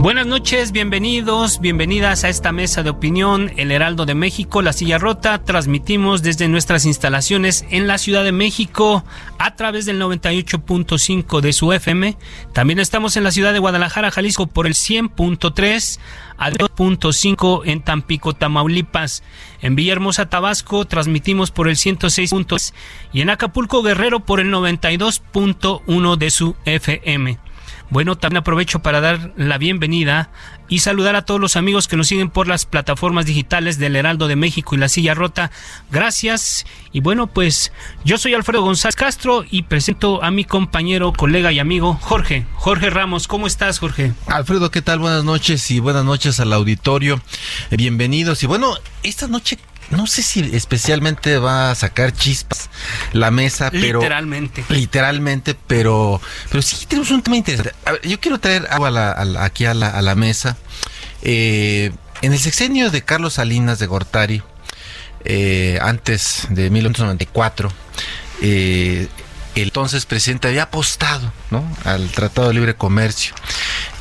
Buenas noches, bienvenidos, bienvenidas a esta mesa de opinión, El Heraldo de México, La Silla Rota. Transmitimos desde nuestras instalaciones en la Ciudad de México a través del 98.5 de su FM. También estamos en la ciudad de Guadalajara, Jalisco por el 100.3 a 2.5 en Tampico, Tamaulipas. En Villahermosa, Tabasco, transmitimos por el 106.3 y en Acapulco, Guerrero por el 92.1 de su FM. Bueno, también aprovecho para dar la bienvenida y saludar a todos los amigos que nos siguen por las plataformas digitales del Heraldo de México y La Silla Rota. Gracias. Y bueno, pues yo soy Alfredo González Castro y presento a mi compañero, colega y amigo Jorge. Jorge Ramos, ¿cómo estás, Jorge? Alfredo, ¿qué tal? Buenas noches y buenas noches al auditorio. Bienvenidos. Y bueno, esta noche no sé si especialmente va a sacar chispas la mesa, pero literalmente, literalmente, pero, pero sí tenemos un tema interesante. yo quiero traer algo aquí a la, mesa. Eh, en el sexenio de Carlos Salinas de Gortari, eh, antes de 1994, eh, el entonces presidente había apostado ¿no? al Tratado de Libre Comercio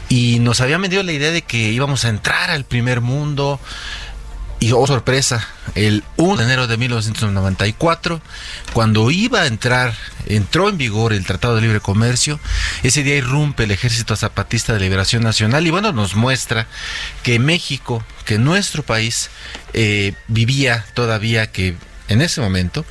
y nos había vendido la idea de que íbamos a entrar al primer mundo, y oh sorpresa, el 1 de enero de 1994, cuando iba a entrar, entró en vigor el Tratado de Libre Comercio, ese día irrumpe el Ejército Zapatista de Liberación Nacional y bueno, nos muestra que México, que nuestro país eh, vivía todavía que en ese momento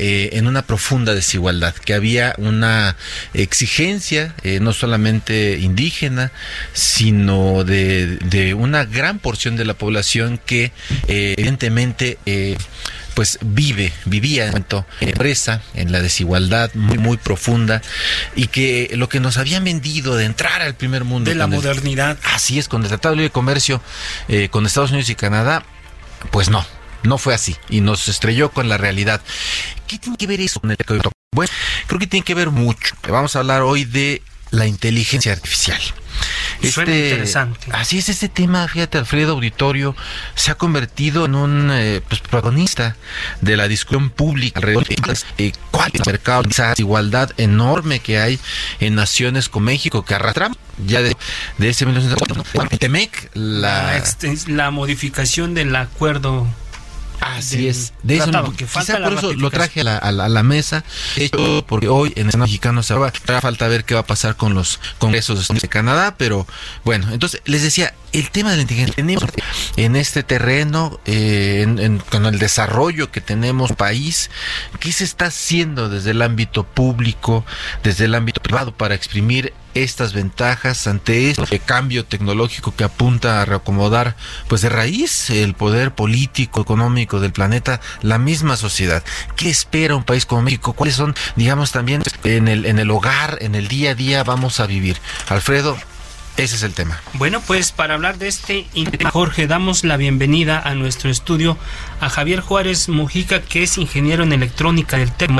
eh, en una profunda desigualdad, que había una exigencia eh, no solamente indígena, sino de, una gran porción de la población que eh, evidentemente pues vive, vivía en pobreza, en la desigualdad muy, muy profunda y que lo que nos habían vendido de entrar al primer mundo. De la modernidad. así es, con el Tratado de Libre Comercio con Estados Unidos y Canadá, pues no, no fue así y nos estrelló con la realidad. ¿Qué tiene que ver eso con el Bueno, creo que tiene que ver mucho. Vamos a hablar hoy de la inteligencia artificial. Este, interesante. Así es, este tema, fíjate, Alfredo Auditorio, se ha convertido en un eh, pues, protagonista de la discusión pública alrededor de eh, cuál es el mercado, esa desigualdad enorme que hay en naciones como México, que arrastramos ya de, de ese 1940. Temec, la... la modificación del acuerdo Así es. De eso, quizá por eso lo traje a la, a la, mesa. hecho, porque hoy en el mexicano se va a falta ver qué va a pasar con los congresos de Canadá, pero bueno, entonces les decía, el tema de la inteligencia tenemos en este terreno, eh, en, con el desarrollo que tenemos país, ¿qué se está haciendo desde el ámbito público, desde el ámbito privado para exprimir estas ventajas ante este cambio tecnológico que apunta a reacomodar pues de raíz el poder político, económico del planeta, la misma sociedad. ¿Qué espera un país como México? ¿Cuáles son, digamos, también en el, en el hogar, en el día a día vamos a vivir? Alfredo, ese es el tema. Bueno, pues para hablar de este tema, Jorge, damos la bienvenida a nuestro estudio a Javier Juárez Mujica, que es ingeniero en electrónica del TEC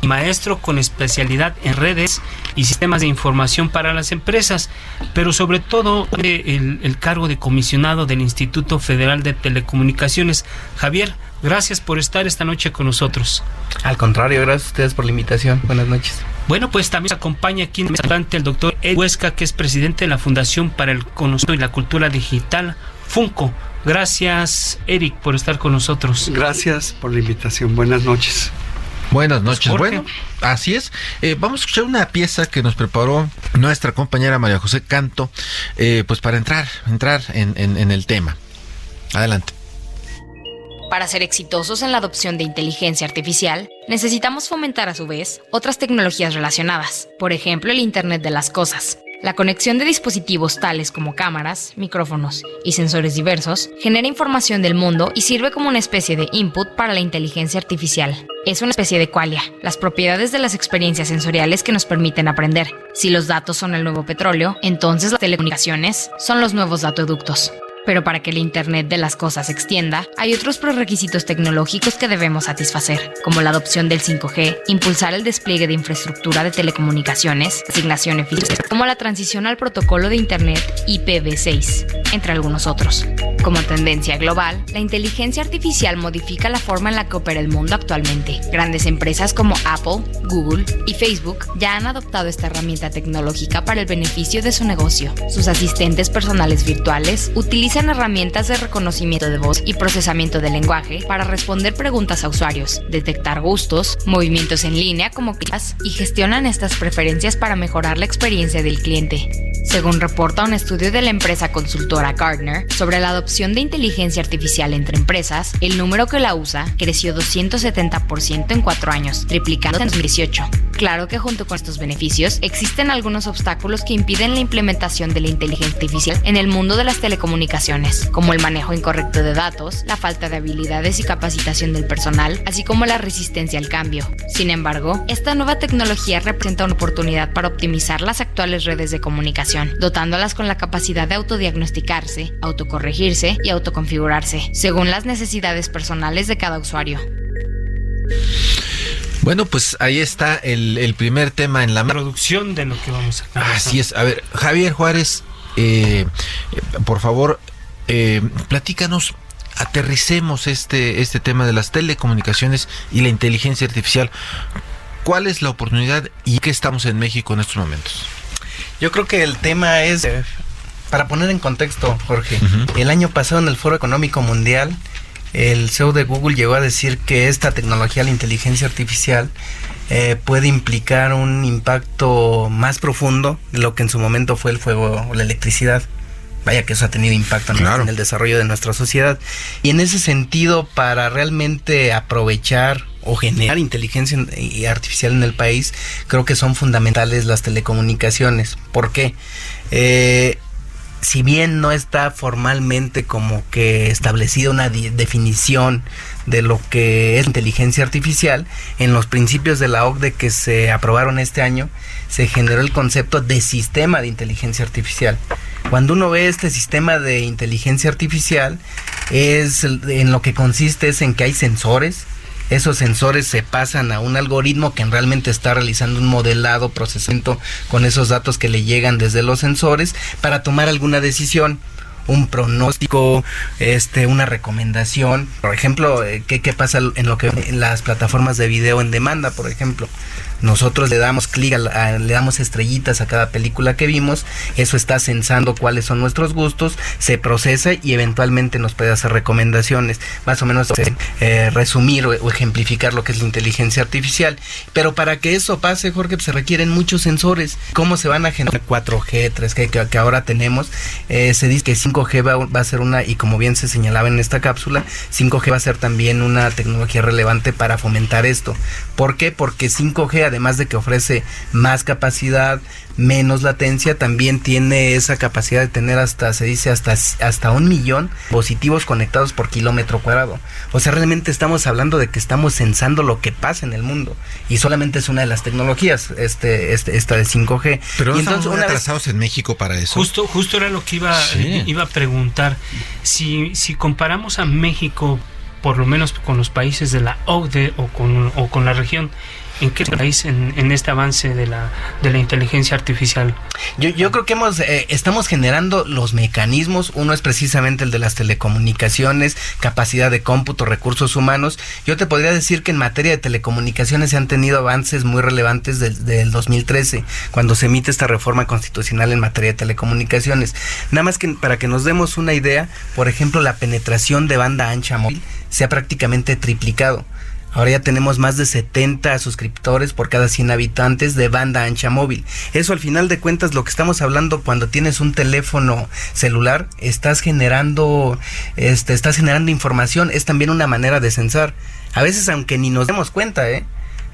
y maestro con especialidad en redes y sistemas de información para las empresas, pero sobre todo el, el, cargo de comisionado del Instituto Federal de Telecomunicaciones. Javier, gracias por estar esta noche con nosotros. Al contrario, gracias a ustedes por la invitación. Buenas noches. Bueno, pues también nos acompaña aquí en el doctor Ed Huesca, que es presidente de la Fundación para el Conocimiento y la Cultura Digital, FUNCO. Gracias, Eric, por estar con nosotros. Gracias por la invitación. Buenas noches. Buenas noches. Bueno, así es. Eh, vamos a escuchar una pieza que nos preparó nuestra compañera María José Canto, eh, pues para entrar, entrar en, en el tema. Adelante. Para ser exitosos en la adopción de inteligencia artificial, necesitamos fomentar a su vez otras tecnologías relacionadas, por ejemplo el Internet de las Cosas. La conexión de dispositivos tales como cámaras, micrófonos y sensores diversos genera información del mundo y sirve como una especie de input para la inteligencia artificial. Es una especie de qualia, las propiedades de las experiencias sensoriales que nos permiten aprender. Si los datos son el nuevo petróleo, entonces las telecomunicaciones son los nuevos datoductos. Pero para que el Internet de las cosas se extienda, hay otros prerequisitos tecnológicos que debemos satisfacer, como la adopción del 5G, impulsar el despliegue de infraestructura de telecomunicaciones, asignación eficiente, como la transición al protocolo de Internet IPv6, entre algunos otros. Como tendencia global, la inteligencia artificial modifica la forma en la que opera el mundo actualmente. Grandes empresas como Apple, Google y Facebook ya han adoptado esta herramienta tecnológica para el beneficio de su negocio. Sus asistentes personales virtuales utilizan herramientas de reconocimiento de voz y procesamiento de lenguaje para responder preguntas a usuarios, detectar gustos, movimientos en línea como clicks y gestionan estas preferencias para mejorar la experiencia del cliente. Según reporta un estudio de la empresa consultora Gartner sobre la adopción de inteligencia artificial entre empresas, el número que la usa creció 270% en cuatro años, triplicando en 2018. Claro que junto con estos beneficios existen algunos obstáculos que impiden la implementación de la inteligencia artificial en el mundo de las telecomunicaciones, como el manejo incorrecto de datos, la falta de habilidades y capacitación del personal, así como la resistencia al cambio. Sin embargo, esta nueva tecnología representa una oportunidad para optimizar las actuales redes de comunicación dotándolas con la capacidad de autodiagnosticarse, autocorregirse y autoconfigurarse, según las necesidades personales de cada usuario. Bueno, pues ahí está el, primer tema en la producción de lo que vamos a Así es. A ver, Javier Juárez, eh, por favor, eh, platícanos aterricemos este, este tema de las telecomunicaciones y la inteligencia artificial. ¿Cuál es la oportunidad y qué estamos en México en estos momentos? Yo creo que el tema es, eh, para poner en contexto, Jorge, el año pasado en el Foro Económico Mundial, el CEO de Google llegó a decir que esta tecnología, la inteligencia artificial, eh, puede implicar un impacto más profundo de lo que en su momento fue el fuego o la electricidad. Vaya que eso ha tenido impacto en el desarrollo de nuestra sociedad. Y en ese sentido, para realmente aprovechar o generar inteligencia artificial en el país, creo que son fundamentales las telecomunicaciones. ¿Por qué? Eh, si bien no está formalmente como que establecida una definición de lo que es inteligencia artificial, en los principios de la OCDE que se aprobaron este año, se generó el concepto de sistema de inteligencia artificial. Cuando uno ve este sistema de inteligencia artificial, es en lo que consiste es en que hay sensores, esos sensores se pasan a un algoritmo que realmente está realizando un modelado, procesamiento con esos datos que le llegan desde los sensores para tomar alguna decisión un pronóstico, este, una recomendación. Por ejemplo, eh, ¿qué, qué pasa en lo que en las plataformas de video en demanda, por ejemplo? Nosotros le damos clic, le damos estrellitas a cada película que vimos, eso está censando cuáles son nuestros gustos, se procesa y eventualmente nos puede hacer recomendaciones, más o menos eh, resumir o, ejemplificar lo que es la inteligencia artificial. Pero para que eso pase, Jorge, pues, se requieren muchos sensores. ¿Cómo se van a generar 4G, 3G que, ahora tenemos? Eh, se dice que 5G va, va a ser una, y como bien se señalaba en esta cápsula, 5G va a ser también una tecnología relevante para fomentar esto. ¿Por qué? Porque 5G además de que ofrece más capacidad, menos latencia, también tiene esa capacidad de tener hasta, se dice, hasta, hasta un millón dispositivos conectados por kilómetro cuadrado. O sea, realmente estamos hablando de que estamos censando lo que pasa en el mundo. Y solamente es una de las tecnologías, este, este, esta de 5G. Pero y entonces, estamos atrasados en México para eso. Justo, justo era lo que iba, iba a preguntar. Si, si comparamos a México por lo menos con los países de la OCDE o con, o con la región, ¿En qué país en, este avance de la, de la inteligencia artificial? Yo, creo que hemos, eh, estamos generando los mecanismos. Uno es precisamente el de las telecomunicaciones, capacidad de cómputo, recursos humanos. Yo te podría decir que en materia de telecomunicaciones se han tenido avances muy relevantes desde el 2013, cuando se emite esta reforma constitucional en materia de telecomunicaciones. Nada más que para que nos demos una idea, por ejemplo, la penetración de banda ancha móvil se ha prácticamente triplicado Ahora ya tenemos más de 70 suscriptores por cada 100 habitantes de banda ancha móvil. Eso al final de cuentas lo que estamos hablando cuando tienes un teléfono celular, estás generando este estás generando información, es también una manera de censar. A veces aunque ni nos demos cuenta, ¿eh?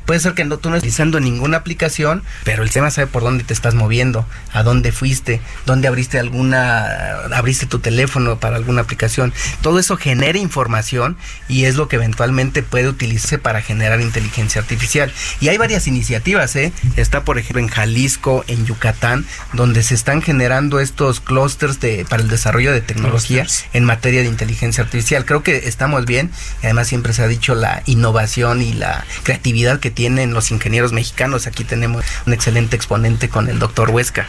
Puede ser que no, tú no estés utilizando ninguna aplicación, pero el sistema sabe por dónde te estás moviendo, a dónde fuiste, dónde abriste alguna, abriste tu teléfono para alguna aplicación. Todo eso genera información y es lo que eventualmente puede utilizarse para generar inteligencia artificial. Y hay varias iniciativas, ¿eh? Está, por ejemplo, en Jalisco, en Yucatán, donde se están generando estos clústeres para el desarrollo de tecnología en materia de inteligencia artificial. Creo que estamos bien. Y además siempre se ha dicho la innovación y la creatividad que tienen los ingenieros mexicanos. Aquí tenemos un excelente exponente con el doctor Huesca.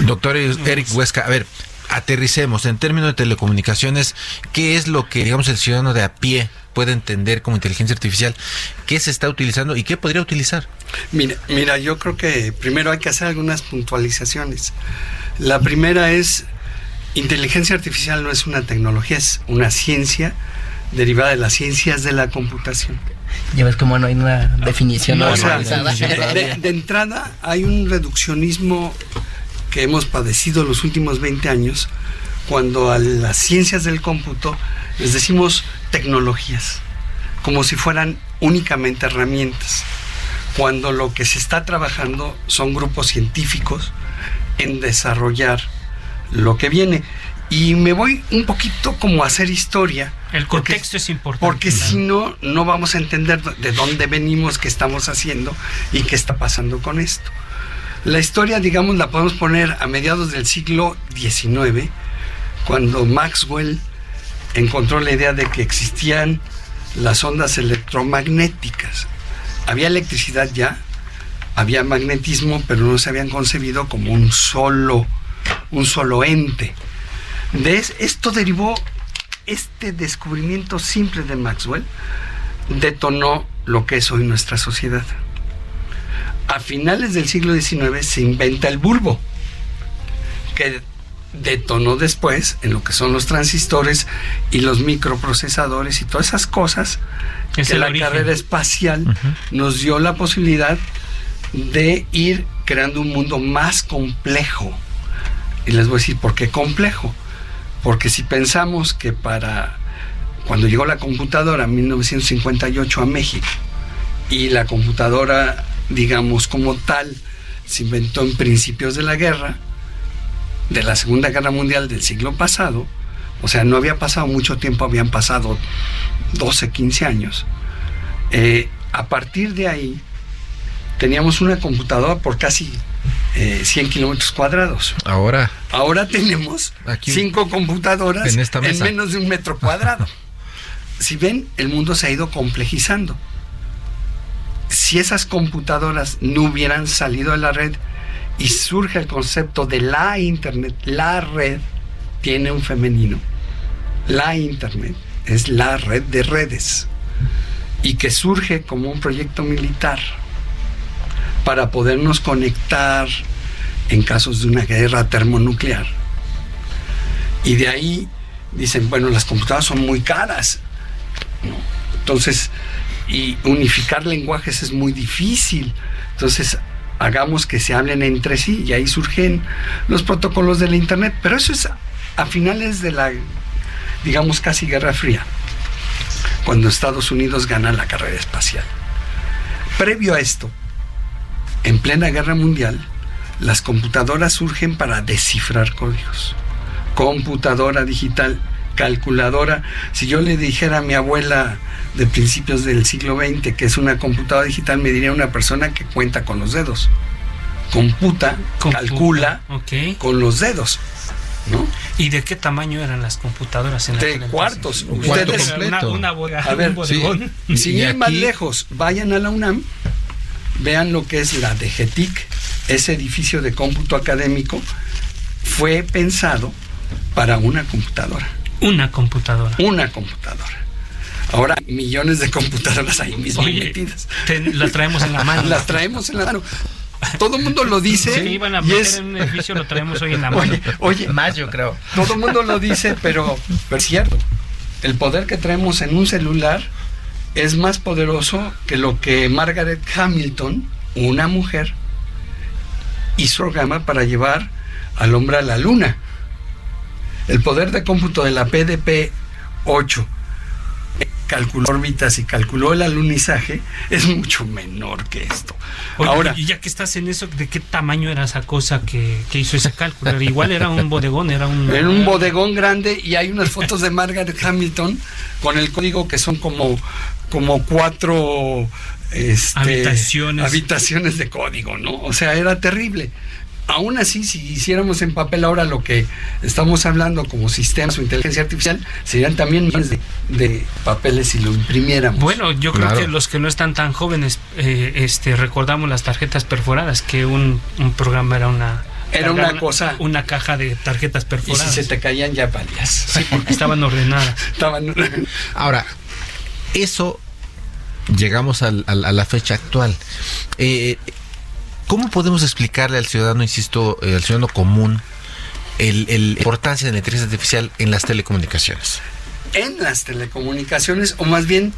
Doctor Eric Huesca, a ver, aterricemos en términos de telecomunicaciones, ¿qué es lo que, digamos, el ciudadano de a pie puede entender como inteligencia artificial? ¿Qué se está utilizando y qué podría utilizar? Mira, mira, yo creo que primero hay que hacer algunas puntualizaciones. La primera es, inteligencia artificial no es una tecnología, es una ciencia derivada de las ciencias de la computación. Ya ves cómo no hay una definición. No, o sea, de, de, entrada hay un reduccionismo que hemos padecido los últimos 20 años cuando a las ciencias del cómputo les decimos tecnologías, como si fueran únicamente herramientas, cuando lo que se está trabajando son grupos científicos en desarrollar lo que viene. Y me voy un poquito como a hacer historia. El contexto porque, es importante. Porque si no, no vamos a entender de dónde venimos, qué estamos haciendo y qué está pasando con esto. La historia, digamos, la podemos poner a mediados del siglo XIX, cuando Maxwell encontró la idea de que existían las ondas electromagnéticas. Había electricidad ya, había magnetismo, pero no se habían concebido como un solo, un solo ente. De esto derivó este descubrimiento simple de Maxwell, detonó lo que es hoy nuestra sociedad. A finales del siglo XIX se inventa el bulbo, que detonó después en lo que son los transistores y los microprocesadores y todas esas cosas Es que la origen. carrera espacial nos dio la posibilidad de ir creando un mundo más complejo. Y les voy a decir por qué complejo. Porque si pensamos que para cuando llegó la computadora en 1958 a México y la computadora, digamos como tal, se inventó en principios de la guerra, de la Segunda Guerra Mundial del siglo pasado, o sea, no había pasado mucho tiempo, habían pasado 12, 15 años. Eh, a partir de ahí, teníamos una computadora por casi eh, 100 kilómetros cuadrados. Ahora, Ahora tenemos Aquí, cinco computadoras en esta mesa. menos de un metro cuadrado. si ven, el mundo se ha ido complejizando. Si esas computadoras no hubieran salido de la red y surge el concepto de la Internet, la red tiene un femenino. La Internet es la red de redes y que surge como un proyecto militar para podernos conectar en casos de una guerra termonuclear. Y de ahí dicen, bueno, las computadoras son muy caras. Entonces, y unificar lenguajes es muy difícil. Entonces, hagamos que se hablen entre sí y ahí surgen los protocolos de la Internet. Pero eso es a finales de la, digamos, casi Guerra Fría, cuando Estados Unidos gana la carrera espacial. Previo a esto, en plena guerra mundial, las computadoras surgen para descifrar códigos. Computadora digital, calculadora. Si yo le dijera a mi abuela de principios del siglo XX que es una computadora digital, me diría una persona que cuenta con los dedos. Computa, Computa, calcula con los dedos. ¿no? ¿Y de qué tamaño eran las computadoras en De cuartos. Un cuarto Ustedes, completo. Una, una boda- A ver, un sí. Sin más lejos, vayan a la UNAM, vean lo que es la DGTIC, ese edificio de cómputo académico, fue pensado para una computadora, Una computadora. una computadora. Ahora millones de computadoras ahí mismo Oye, metidas. te- la traemos en la mano. Las traemos en la mano. Todo el mundo lo dice. Si iban a meter es- en un edificio, lo traemos hoy en la mano. Oye, oye, Más yo creo. todo el mundo lo dice, pero, pero es cierto. El poder que traemos en un celular es más poderoso que lo que Margaret Hamilton, una mujer, hizo programa para llevar al hombre a la luna. El poder de cómputo de la PDP 8 calculó órbitas y calculó el alunizaje es mucho menor que esto. Ahora, y ya que estás en eso, ¿de qué tamaño era esa cosa que, hizo ese cálculo? Igual era un bodegón, era un... Era un bodegón grande y hay unas fotos de Margaret Hamilton con el código que son como, como cuatro este, habitaciones. habitaciones de código, ¿no? O sea, era terrible aún así, si hiciéramos en papel ahora lo que estamos hablando como sistemas o inteligencia artificial, serían también millones de, papeles si lo imprimiéramos. Bueno, yo creo que los que no están tan jóvenes, eh, este, recordamos las tarjetas perforadas, que un, programa era una... Era una cosa. Una caja de tarjetas perforadas. Y si se te caían ya valías. Sí, porque estaban ordenadas. estaban Ahora, eso llegamos a la fecha actual. Eh, ¿Cómo podemos explicarle al ciudadano, insisto, eh, al ciudadano común, el, la importancia de la inteligencia artificial en las telecomunicaciones? En las telecomunicaciones, o más bien,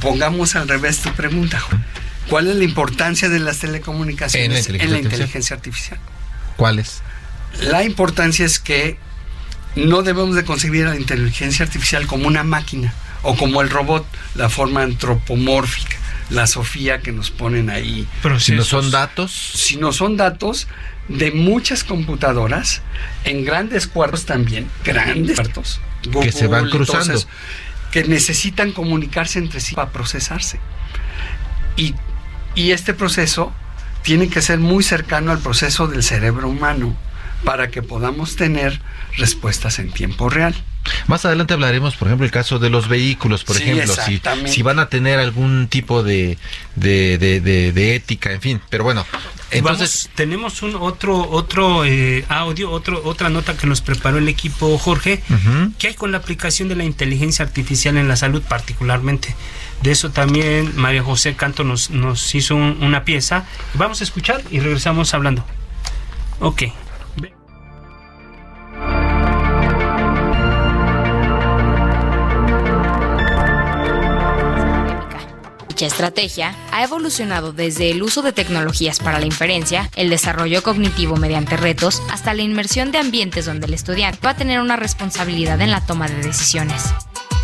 pongamos al revés tu pregunta, ¿cuál es la importancia de las telecomunicaciones en la inteligencia, artificial? ¿Cuál es? La importancia es que no debemos de concebir a la inteligencia artificial como una máquina o como el robot, la forma antropomórfica la Sofía que nos ponen ahí. Pero si no son datos. Si no son datos de muchas computadoras, en grandes cuartos también, grandes cuartos. que se van cruzando. que necesitan comunicarse entre sí para procesarse. Y, y este proceso tiene que ser muy cercano al proceso del cerebro humano para que podamos tener respuestas en tiempo real. Más adelante hablaremos, por ejemplo, el caso de los vehículos, por ejemplo, si, si, van a tener algún tipo de, de, ética, en fin. Pero bueno, entonces tenemos un otro otro eh, audio, otro otra nota que nos preparó el equipo Jorge, que hay con la aplicación de la inteligencia artificial en la salud particularmente. De eso también María José Canto nos, nos hizo una pieza. Vamos a escuchar y regresamos hablando. Ok. Dicha estrategia ha evolucionado desde el uso de tecnologías para la inferencia, el desarrollo cognitivo mediante retos, hasta la inmersión de ambientes donde el estudiante va a tener una responsabilidad en la toma de decisiones.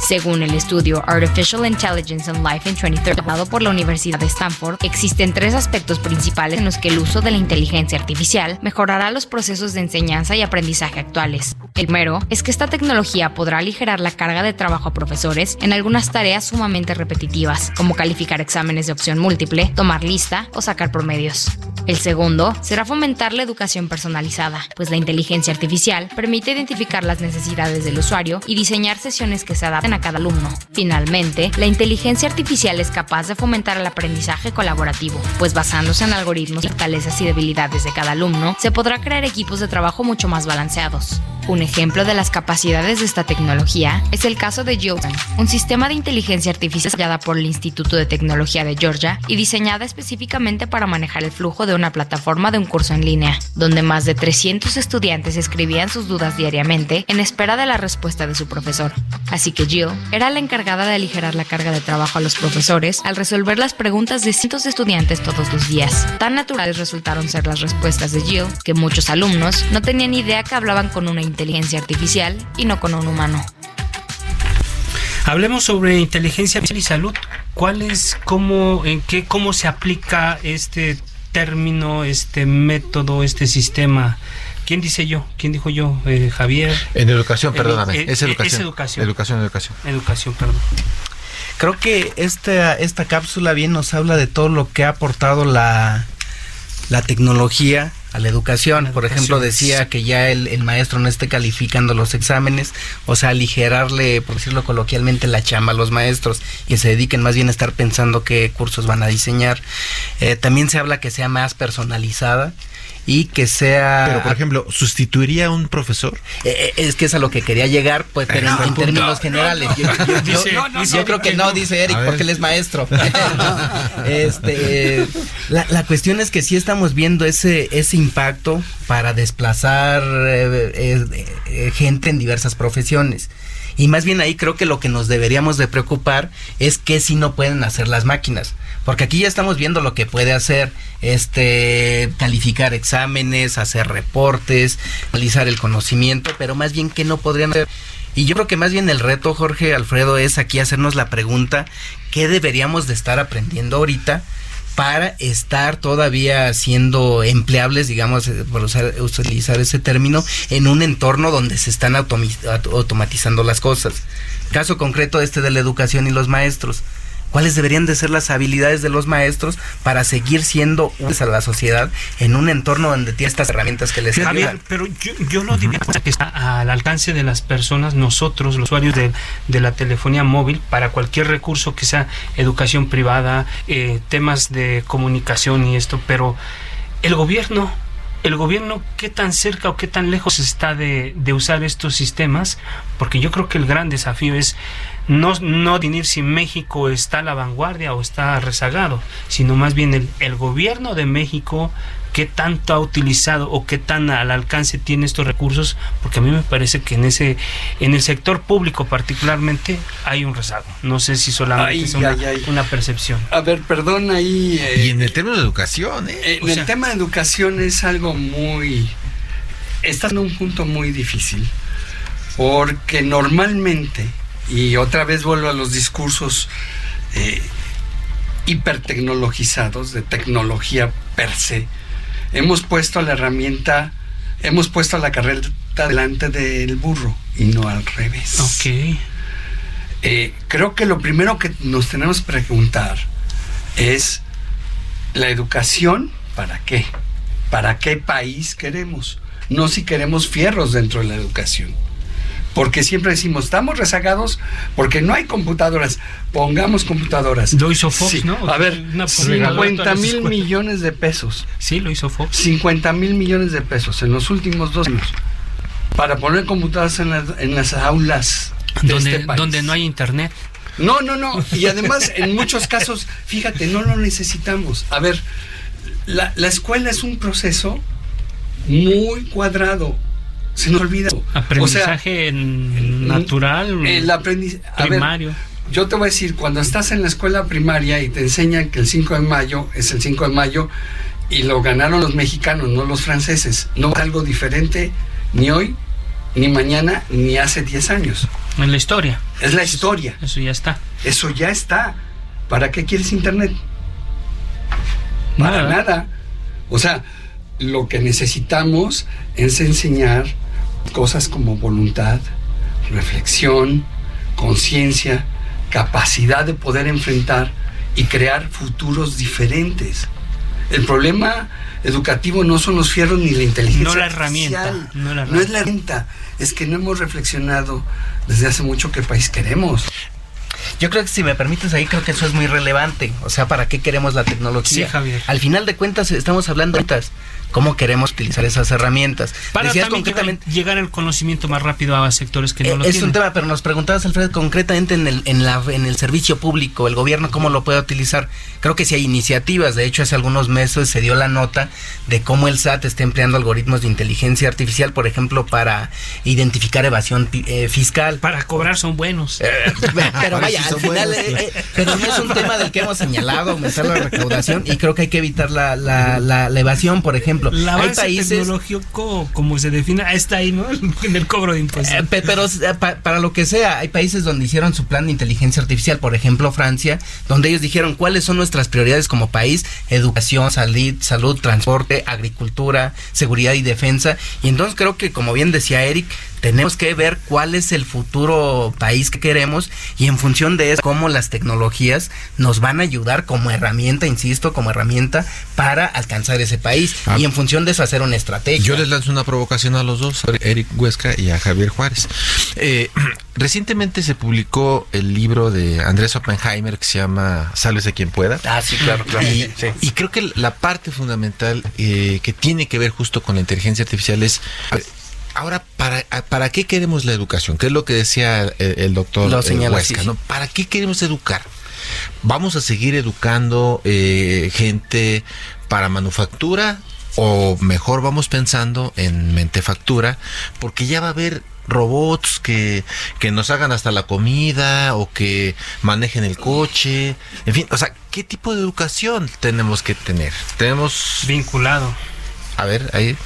Según el estudio Artificial Intelligence and Life in 2030, dado por la Universidad de Stanford, existen tres aspectos principales en los que el uso de la inteligencia artificial mejorará los procesos de enseñanza y aprendizaje actuales. El primero es que esta tecnología podrá aligerar la carga de trabajo a profesores en algunas tareas sumamente repetitivas, como calificar exámenes de opción múltiple, tomar lista o sacar promedios. El segundo será fomentar la educación personalizada, pues la inteligencia artificial permite identificar las necesidades del usuario y diseñar sesiones que se adapten a cada alumno. Finalmente, la inteligencia artificial es capaz de fomentar el aprendizaje colaborativo, pues basándose en algoritmos, fortalezas y debilidades de cada alumno, se podrá crear equipos de trabajo mucho más balanceados. Un ejemplo de las capacidades de esta tecnología es el caso de Jilton, un sistema de inteligencia artificial desarrollada por el Instituto de Tecnología de Georgia y diseñada específicamente para manejar el flujo de una plataforma de un curso en línea, donde más de 300 estudiantes escribían sus dudas diariamente en espera de la respuesta de su profesor. Así que Jill era la encargada de aligerar la carga de trabajo a los profesores al resolver las preguntas de cientos de estudiantes todos los días. Tan naturales resultaron ser las respuestas de Jill que muchos alumnos no tenían idea que hablaban con una inteligencia artificial y no con un humano. Hablemos sobre inteligencia artificial y salud. ¿Cuál es, cómo, en qué, cómo se aplica este término, este método, este sistema? ¿Quién dice yo? ¿Quién dijo yo? Eh, Javier. En educación, perdóname. es, educación. es educación. Educación, educación. Educación, perdón. Creo que esta, esta cápsula bien nos habla de todo lo que ha aportado la, la tecnología a la educación. Por ejemplo, decía que ya el, maestro no esté calificando los exámenes, o sea, aligerarle, por decirlo coloquialmente, la chamba a los maestros y se dediquen más bien a estar pensando qué cursos van a diseñar. Eh, también se habla que sea más personalizada y que sea... Pero, por ejemplo, ¿sustituiría a un profesor? Eh, eh, es que es a lo que quería llegar, pues, pero en, términos generales. Yo, creo que no, dice Eric, porque él es maestro. este, la, cuestión es que sí estamos viendo ese, ese impacto para desplazar eh, eh, gente en diversas profesiones. Y más bien ahí creo que lo que nos deberíamos de preocupar es que si no pueden hacer las máquinas. Porque aquí ya estamos viendo lo que puede hacer, este, calificar exámenes, hacer reportes, analizar el conocimiento, pero más bien que no podrían hacer. Y yo creo que más bien el reto, Jorge Alfredo, es aquí hacernos la pregunta, ¿qué deberíamos de estar aprendiendo ahorita? Para estar todavía siendo empleables, digamos, eh, por usar, utilizar ese término, en un entorno donde se están automatizando las cosas. Caso concreto este de la educación y los maestros cuáles deberían de ser las habilidades de los maestros para seguir siendo útiles a la sociedad en un entorno donde tiene estas herramientas que les ayudan. Pero yo, yo no diría que está al alcance de las personas, nosotros, los usuarios de, de la telefonía móvil, para cualquier recurso que sea educación privada, eh, temas de comunicación y esto, pero el gobierno el gobierno qué tan cerca o qué tan lejos está de, de, usar estos sistemas, porque yo creo que el gran desafío es no, no definir si México está a la vanguardia o está rezagado, sino más bien el, el gobierno de México qué tanto ha utilizado o qué tan al alcance tiene estos recursos, porque a mí me parece que en ese en el sector público particularmente hay un rezago. No sé si solamente es una, percepción. A ver, perdón ahí. y en el tema de educación, ¿eh? En el tema de educación es algo muy está en un punto muy difícil, porque normalmente y otra vez vuelvo a los discursos eh, hipertecnologizados de tecnología per se hemos puesto la herramienta, hemos puesto la carrera delante del burro y no al revés. Ok. Eh, creo que lo primero que nos tenemos que preguntar es la educación, ¿para qué? ¿Para qué país queremos? No si queremos fierros dentro de la educación porque siempre decimos, estamos rezagados porque no hay computadoras, pongamos computadoras. Lo hizo Fox, ¿no? A ver, 50 mil millones de pesos. Sí, lo hizo Fox. 50 mil millones de pesos en los últimos dos años para poner computadoras en, en las aulas. donde, este donde no hay internet. No, no, no. Y además, en muchos casos, fíjate, no lo necesitamos. A ver, la, la escuela es un proceso muy cuadrado se nos olvida. Aprendizaje natural, el primario. yo te voy a decir, cuando estás en la escuela primaria y te enseñan que el 5 de mayo es el 5 de mayo y lo ganaron los mexicanos, no los franceses, no es algo diferente ni hoy, ni mañana, ni hace 10 años. En la historia. Es la historia. Eso ya está. Eso ya está. ¿Para qué quieres internet? Para nada. O sea, lo que necesitamos es enseñar cosas como voluntad, reflexión, conciencia, capacidad de poder enfrentar y crear futuros diferentes. El problema educativo no son los fierros ni la inteligencia. No la herramienta. No, no es la herramienta. Es que no hemos reflexionado desde hace mucho qué país queremos. Yo creo que si me permites ahí, creo que eso es muy relevante. O sea, ¿para qué queremos la tecnología? Sí, Javier. Al final de cuentas, estamos hablando de cómo queremos utilizar esas herramientas. Para concretamente, llegar el conocimiento más rápido a sectores que no eh, lo tienen. Es un tema, pero nos preguntabas, Alfredo, concretamente en el, en, la, en el servicio público, el gobierno, ¿cómo lo puede utilizar? Creo que sí hay iniciativas. De hecho, hace algunos meses se dio la nota de cómo el SAT está empleando algoritmos de inteligencia artificial, por ejemplo, para identificar evasión eh, fiscal. Para cobrar son buenos. Eh, pero vaya, al final, pero no es un tema del que hemos señalado, aumentar la recaudación, y creo que hay que evitar la, la, la evasión, por ejemplo la hay países tecnológico, como se define, está ahí, ¿no? En el cobro de impuestos. Eh, pero eh, para lo que sea, hay países donde hicieron su plan de inteligencia artificial, por ejemplo Francia, donde ellos dijeron cuáles son nuestras prioridades como país, educación, salud, salud, transporte, agricultura, seguridad y defensa. Y entonces creo que, como bien decía Eric, tenemos que ver cuál es el futuro país que queremos y en función de eso, cómo las tecnologías nos van a ayudar como herramienta, insisto, como herramienta para alcanzar ese país. Ah. Y en función de eso hacer una estrategia. Yo les lanzo una provocación a los dos, a Eric Huesca y a Javier Juárez. Eh, recientemente se publicó el libro de Andrés Oppenheimer que se llama Sálvese quien pueda. Ah, sí, claro, claro. Y, creo que la parte fundamental eh, que tiene que ver justo con la inteligencia artificial es Ahora, ¿para, ¿para qué queremos la educación? ¿Qué es lo que decía el, doctor eh, Huesca? ¿no? ¿Para qué queremos educar? ¿Vamos a seguir educando eh, gente para manufactura o mejor vamos pensando en mentefactura? Porque ya va a haber robots que, que nos hagan hasta la comida o que manejen el coche. En fin, o sea, ¿qué tipo de educación tenemos que tener? Tenemos... Vinculado. A ver, ahí.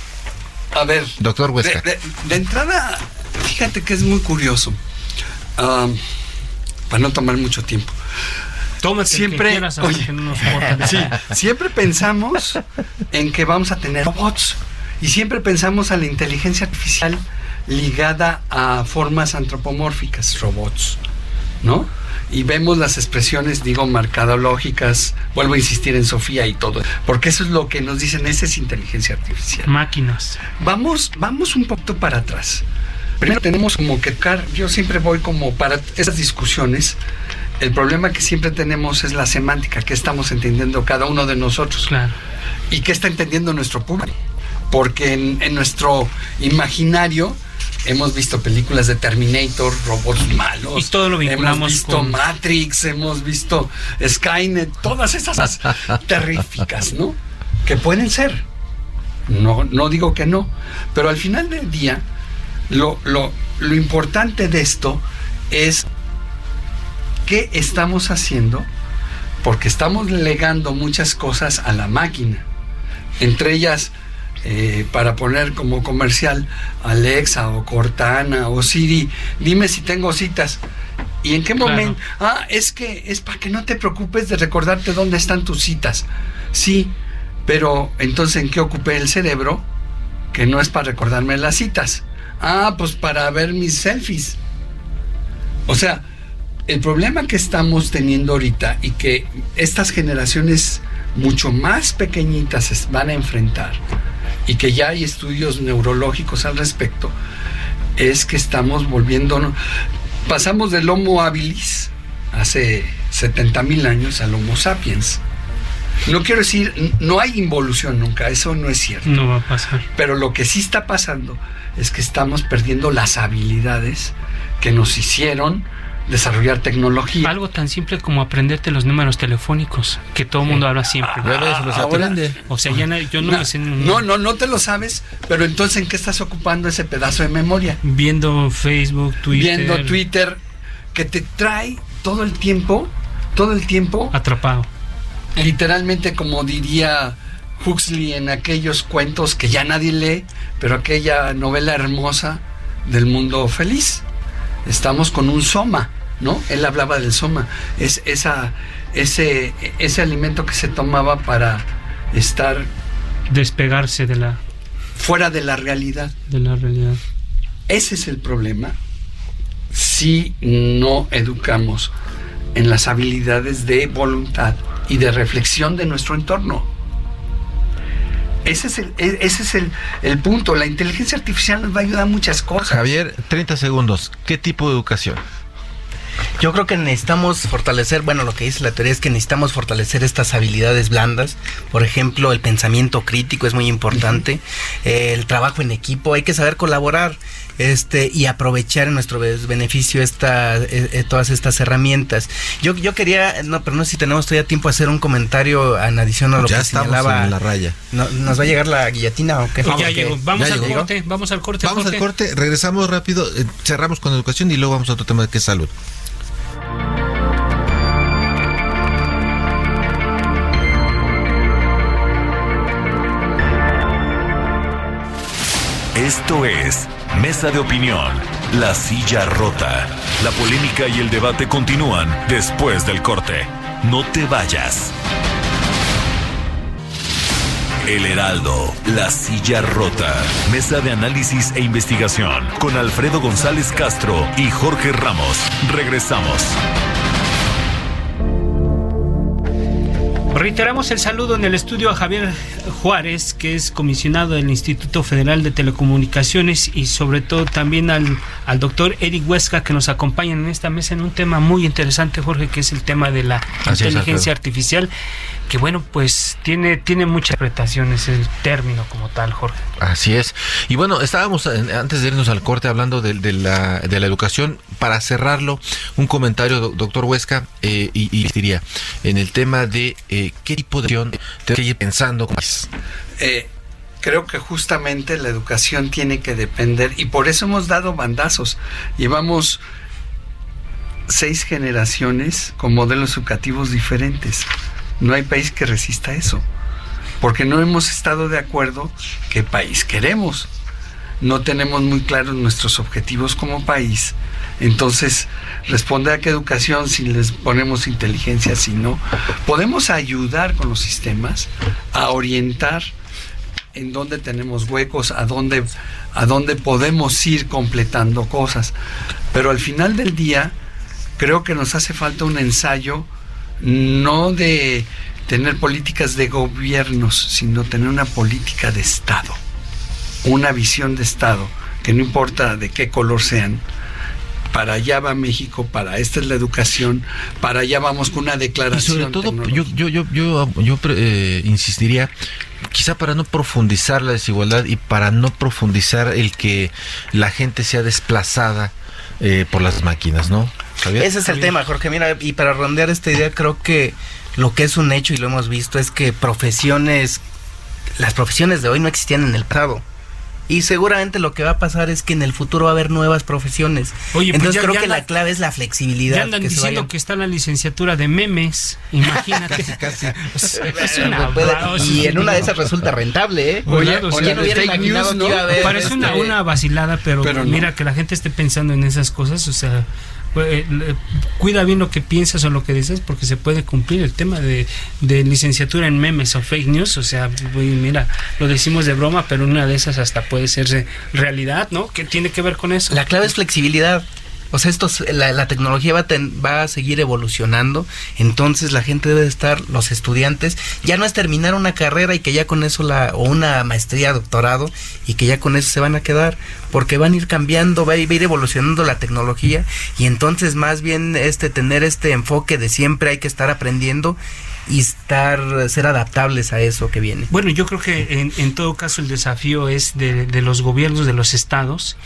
A ver. Doctor Huesca. De, de entrada, fíjate que es muy curioso. Um, para no tomar mucho tiempo. Tómate siempre, que oye, que no nos cortan. sí, siempre pensamos en que vamos a tener robots y siempre pensamos a la inteligencia artificial ligada a formas antropomórficas, robots, ¿no? Y vemos las expresiones, digo, marcadológicas, vuelvo a insistir en Sofía y todo, porque eso es lo que nos dicen, esa es inteligencia artificial. Máquinas. Vamos, vamos un poquito para atrás. Primero tenemos como que, yo siempre voy como para esas discusiones, el problema que siempre tenemos es la semántica, que estamos entendiendo cada uno de nosotros. Claro. Y qué está entendiendo nuestro público. Porque en, en nuestro imaginario hemos visto películas de Terminator, robots malos. Y todo lo vinculamos Hemos visto con- Matrix, hemos visto Skynet, todas esas terríficas, ¿no? Que pueden ser. No, no digo que no. Pero al final del día, lo, lo, lo importante de esto es qué estamos haciendo, porque estamos legando muchas cosas a la máquina. Entre ellas, eh, para poner como comercial, Alexa o Cortana o Siri, dime si tengo citas. ¿Y en qué Claro. momento? Ah, es que es para que no te preocupes de recordarte dónde están tus citas. Sí, pero entonces ¿en qué ocupé el cerebro? Que no es para recordarme las citas. Ah, pues para ver mis selfies. O sea, el problema que estamos teniendo ahorita y que estas generaciones mucho más pequeñitas es- van a enfrentar y que ya hay estudios neurológicos al respecto, es que estamos volviendo, pasamos del Homo habilis hace 70 mil años al Homo sapiens. No quiero decir, no hay involución nunca, eso no es cierto. No va a pasar. Pero lo que sí está pasando es que estamos perdiendo las habilidades que nos hicieron desarrollar tecnología. Algo tan simple como aprenderte los números telefónicos, que todo el mundo habla siempre. Se los ahora- aprende. O sea, ya na- yo no, No, sé- no, no, no te lo sabes, pero entonces ¿en qué estás ocupando ese pedazo de memoria? Viendo Facebook, Twitter. Viendo Twitter que te trae todo el tiempo, todo el tiempo, Atrapado. literalmente como diría Huxley en aquellos cuentos que ya nadie lee, pero aquella novela hermosa del mundo feliz. Estamos con un soma, ¿no? Él hablaba del soma, es esa, ese, ese alimento que se tomaba para estar Despegarse de la, fuera de la realidad. de la realidad. Ese es el problema si no educamos en las habilidades de voluntad y de reflexión de nuestro entorno. Ese es el, e- ese es el, el punto. La inteligencia artificial nos va a ayudar a muchas cosas. Javier, 30 segundos. ¿Qué tipo de educación? Yo creo que necesitamos fortalecer, bueno, lo que dice la teoría es que necesitamos fortalecer estas habilidades blandas. Por ejemplo, el pensamiento crítico es muy importante, el trabajo en equipo, hay que saber colaborar este y aprovechar en nuestro be- beneficio esta, eh, eh, todas estas herramientas. Yo, yo quería, no, pero no sé si tenemos todavía tiempo a hacer un comentario en adición a lo ya que estamos señalaba. en la raya. No- ¿Nos va a llegar la guillotina o qué? ya Porque- llegó. Vamos ya al llegó. corte, vamos al corte. Vamos al corte, regresamos rápido, eh, cerramos con educación y luego vamos a otro tema que es salud. Esto es Mesa de Opinión, La Silla Rota. La polémica y el debate continúan después del corte. No te vayas. El Heraldo, La Silla Rota. Mesa de análisis e investigación con Alfredo González Castro y Jorge Ramos. Regresamos. Reiteramos el saludo en el estudio a Javier Juárez, que es comisionado del Instituto Federal de Telecomunicaciones, y sobre todo también al, al doctor Eric Huesca, que nos acompaña en esta mesa en un tema muy interesante, Jorge, que es el tema de la Así inteligencia artificial, que bueno, pues tiene, tiene muchas interpretaciones el término como tal, Jorge. Así es. Y bueno, estábamos antes de irnos al corte hablando de, de la, de la educación. Para cerrarlo, un comentario, do- doctor Huesca, eh, y, y diría, en el tema de eh, qué tipo de educación tenemos que ir pensando como. Eh, creo que justamente la educación tiene que depender y por eso hemos dado bandazos. Llevamos seis generaciones con modelos educativos diferentes. No hay país que resista eso, porque no hemos estado de acuerdo qué país queremos. No tenemos muy claros nuestros objetivos como país. Entonces, responde a qué educación si les ponemos inteligencia, si no. Podemos ayudar con los sistemas a orientar en dónde tenemos huecos, a dónde, a dónde podemos ir completando cosas. Pero al final del día, creo que nos hace falta un ensayo no de tener políticas de gobiernos, sino tener una política de Estado, una visión de Estado, que no importa de qué color sean, para allá va México, para esta es la educación, para allá vamos con una declaración. Y sobre todo, yo, yo, yo, yo, yo eh, insistiría, quizá para no profundizar la desigualdad y para no profundizar el que la gente sea desplazada eh, por las máquinas, ¿no? Ese es el tema, Jorge. Mira, y para rondear esta idea, creo que lo que es un hecho y lo hemos visto es que profesiones, las profesiones de hoy no existían en el pasado. Y seguramente lo que va a pasar es que en el futuro va a haber nuevas profesiones. Oye, pues Entonces creo que la, clave es la flexibilidad. Ya andan diciendo que está la licenciatura de memes. Imagínate. casi, es una, y en una de esas resulta rentable, ¿eh? Oye, o sea, no hubiera imaginado que iba a haber Parece una, este una vacilada, pero, mira que la gente esté pensando en esas cosas, o sea, pues, cuida bien lo que piensas o lo que dices porque se puede cumplir el tema de, licenciatura en memes o fake news, o sea, mira, lo decimos de broma, pero una de esas hasta puede ser realidad, ¿no? ¿Qué tiene que ver con eso? La clave es flexibilidad. O sea, esto, la, tecnología va a, va a seguir evolucionando, entonces la gente debe estar, los estudiantes, ya no es terminar una carrera y que ya con eso la, o una maestría, doctorado, y que ya con eso se van a quedar, porque van a ir cambiando, va a ir evolucionando la tecnología, y entonces más bien este tener este enfoque de siempre hay que estar aprendiendo y estar ser adaptables a eso que viene. Bueno, yo creo que en, en todo caso el desafío es de, de, los gobiernos, de los estados,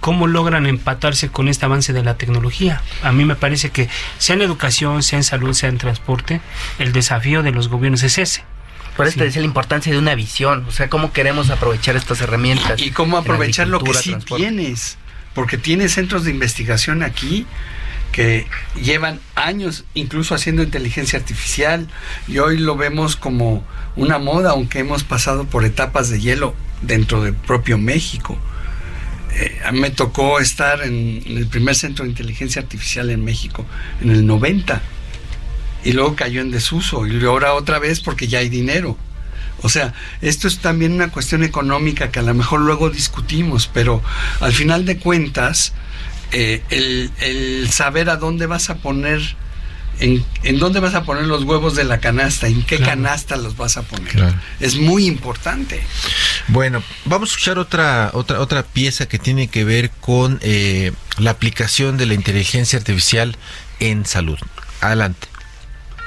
cómo logran empatarse con este avance de la tecnología. A mí me parece que sea en educación, sea en salud, sea en transporte, el desafío de los gobiernos es ese. Por eso te decía la importancia de una visión, o sea, cómo queremos aprovechar estas herramientas. Y cómo aprovechar lo que sí tienes, porque tienes centros de investigación aquí que llevan años incluso haciendo inteligencia artificial y hoy lo vemos como una moda, aunque hemos pasado por etapas de hielo dentro del propio México. Eh, a mí me tocó estar en, el primer centro de inteligencia artificial en México en el 90 y luego cayó en desuso y ahora otra vez porque ya hay dinero. O sea, esto es también una cuestión económica que a lo mejor luego discutimos, pero al final de cuentas, eh, el, saber a dónde vas a poner en, dónde vas a poner los huevos de la canasta, en qué canasta los vas a poner. Es muy importante. Bueno, vamos a escuchar otra, otra, otra pieza que tiene que ver con eh, la aplicación de la inteligencia artificial en salud. Adelante.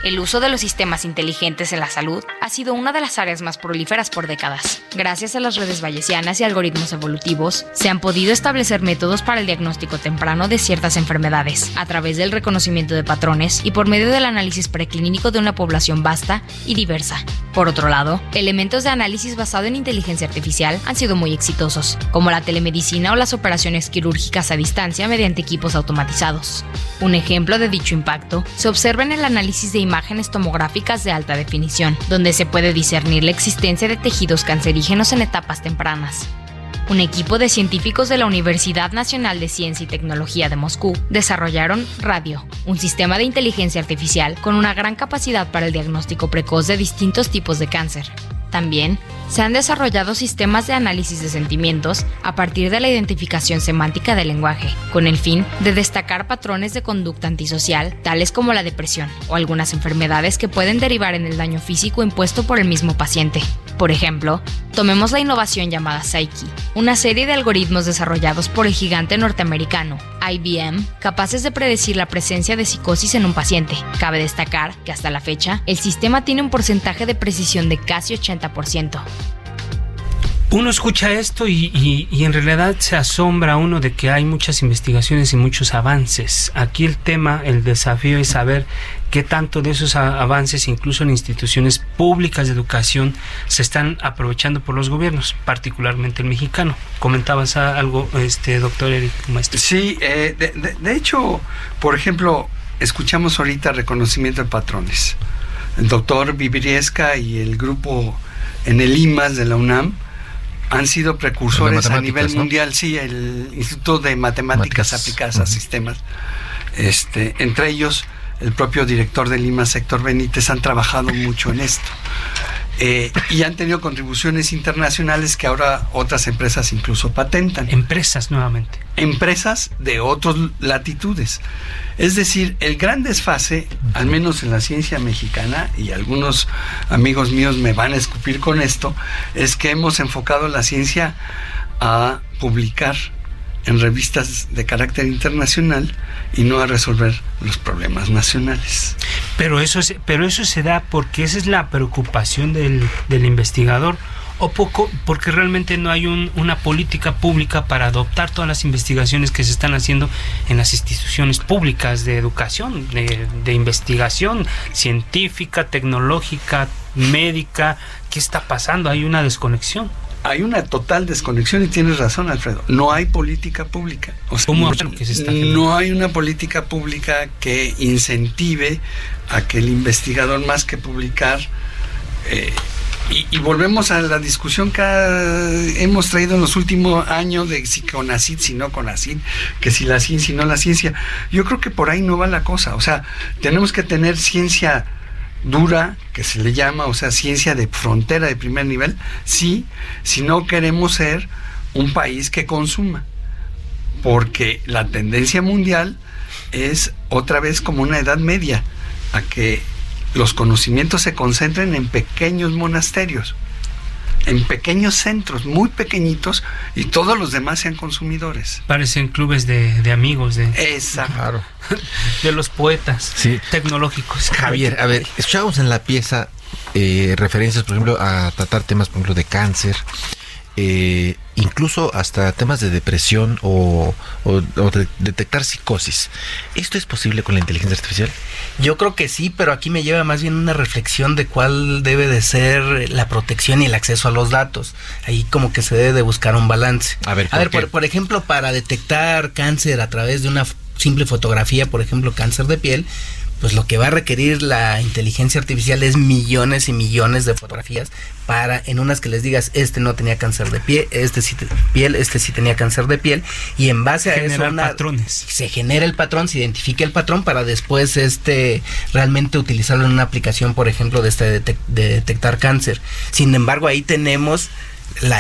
El uso de los sistemas inteligentes en la salud ha sido una de las áreas más prolíferas por décadas. Gracias a las redes bayesianas y algoritmos evolutivos, se han podido establecer métodos para el diagnóstico temprano de ciertas enfermedades, a través del reconocimiento de patrones y por medio del análisis preclínico de una población vasta y diversa. Por otro lado, elementos de análisis basado en inteligencia artificial han sido muy exitosos, como la telemedicina o las operaciones quirúrgicas a distancia mediante equipos automatizados. Un ejemplo de dicho impacto se observa en el análisis de imágenes tomográficas de alta definición, donde se puede discernir la existencia de tejidos cancerígenos en etapas tempranas. Un equipo de científicos de la Universidad Nacional de Ciencia y Tecnología de Moscú desarrollaron Radio, un sistema de inteligencia artificial con una gran capacidad para el diagnóstico precoz de distintos tipos de cáncer. También se han desarrollado sistemas de análisis de sentimientos a partir de la identificación semántica del lenguaje, con el fin de destacar patrones de conducta antisocial, tales como la depresión o algunas enfermedades que pueden derivar en el daño físico impuesto por el mismo paciente. Por ejemplo, tomemos la innovación llamada Psyche, una serie de algoritmos desarrollados por el gigante norteamericano IBM, capaces de predecir la presencia de psicosis en un paciente. Cabe destacar que hasta la fecha, el sistema tiene un porcentaje de precisión de casi 80%. Uno escucha esto y, en realidad se asombra uno de que hay muchas investigaciones y muchos avances. Aquí el tema, el desafío es saber qué tanto de esos avances, incluso en instituciones públicas de educación, se están aprovechando por los gobiernos, particularmente el mexicano. ¿Comentabas algo, este doctor Eric Maestro? Sí, eh, de, hecho, por ejemplo, escuchamos ahorita reconocimiento de patrones. El doctor Viviriesca y el grupo en el IMAS de la UNAM han sido precursores a nivel mundial, sí, el Instituto de Matemáticas Aplicadas a Sistemas. Este, entre ellos, el propio director de Lima, Sector Benítez, han trabajado mucho en esto. Eh, y han tenido contribuciones internacionales que ahora otras empresas incluso patentan. Empresas nuevamente. Empresas de otras latitudes. Es decir, el gran desfase, al menos en la ciencia mexicana, y algunos amigos míos me van a escupir con esto, es que hemos enfocado la ciencia a publicar en revistas de carácter internacional y no a resolver los problemas nacionales. Pero eso, pero eso se da porque esa es la preocupación del, del investigador o poco porque realmente no hay una política pública para adoptar todas las investigaciones que se están haciendo en las instituciones públicas de educación, de, de investigación científica, tecnológica, médica. ¿Qué está pasando? Hay una desconexión hay una total desconexión y tienes razón, Alfredo. No hay política pública. no hay una política pública que incentive a que el investigador más que publicar eh, y, volvemos a la discusión que hemos traído en los últimos años de si con ACID, si no con ACID, que si la ciencia y no la ciencia. Yo creo que por ahí no va la cosa. O sea, tenemos que tener ciencia dura, que se le llama, o sea, ciencia de frontera de primer nivel, sí, si no queremos ser un país que consuma. Porque la tendencia mundial es otra vez como una edad media, a que los conocimientos se concentren en pequeños monasterios en pequeños centros, muy pequeñitos, y todos los demás sean consumidores. Parecen clubes de, amigos de, Exacto. de los poetas tecnológicos. Javier, a ver, escuchábamos en la pieza eh, referencias, por ejemplo, a tratar temas, por ejemplo, de cáncer, eh, incluso hasta temas de depresión o, de detectar psicosis. ¿Esto es posible con la inteligencia artificial? Yo creo que sí, pero aquí me lleva más bien una reflexión de cuál debe de ser la protección y el acceso a los datos. Ahí como que se debe de buscar un balance. A ver, por ejemplo, para detectar cáncer a través de una simple fotografía, por ejemplo, cáncer de piel, pues lo que va a requerir la inteligencia artificial es millones y millones de fotografías para en unas que les digas este no tenía cáncer de piel, este sí piel, este sí tenía cáncer de piel y en base a eso patrones. se genera el patrón, se identifica el patrón para después este realmente utilizarlo en una aplicación, por ejemplo, de este de detectar cáncer. Sin embargo, ahí tenemos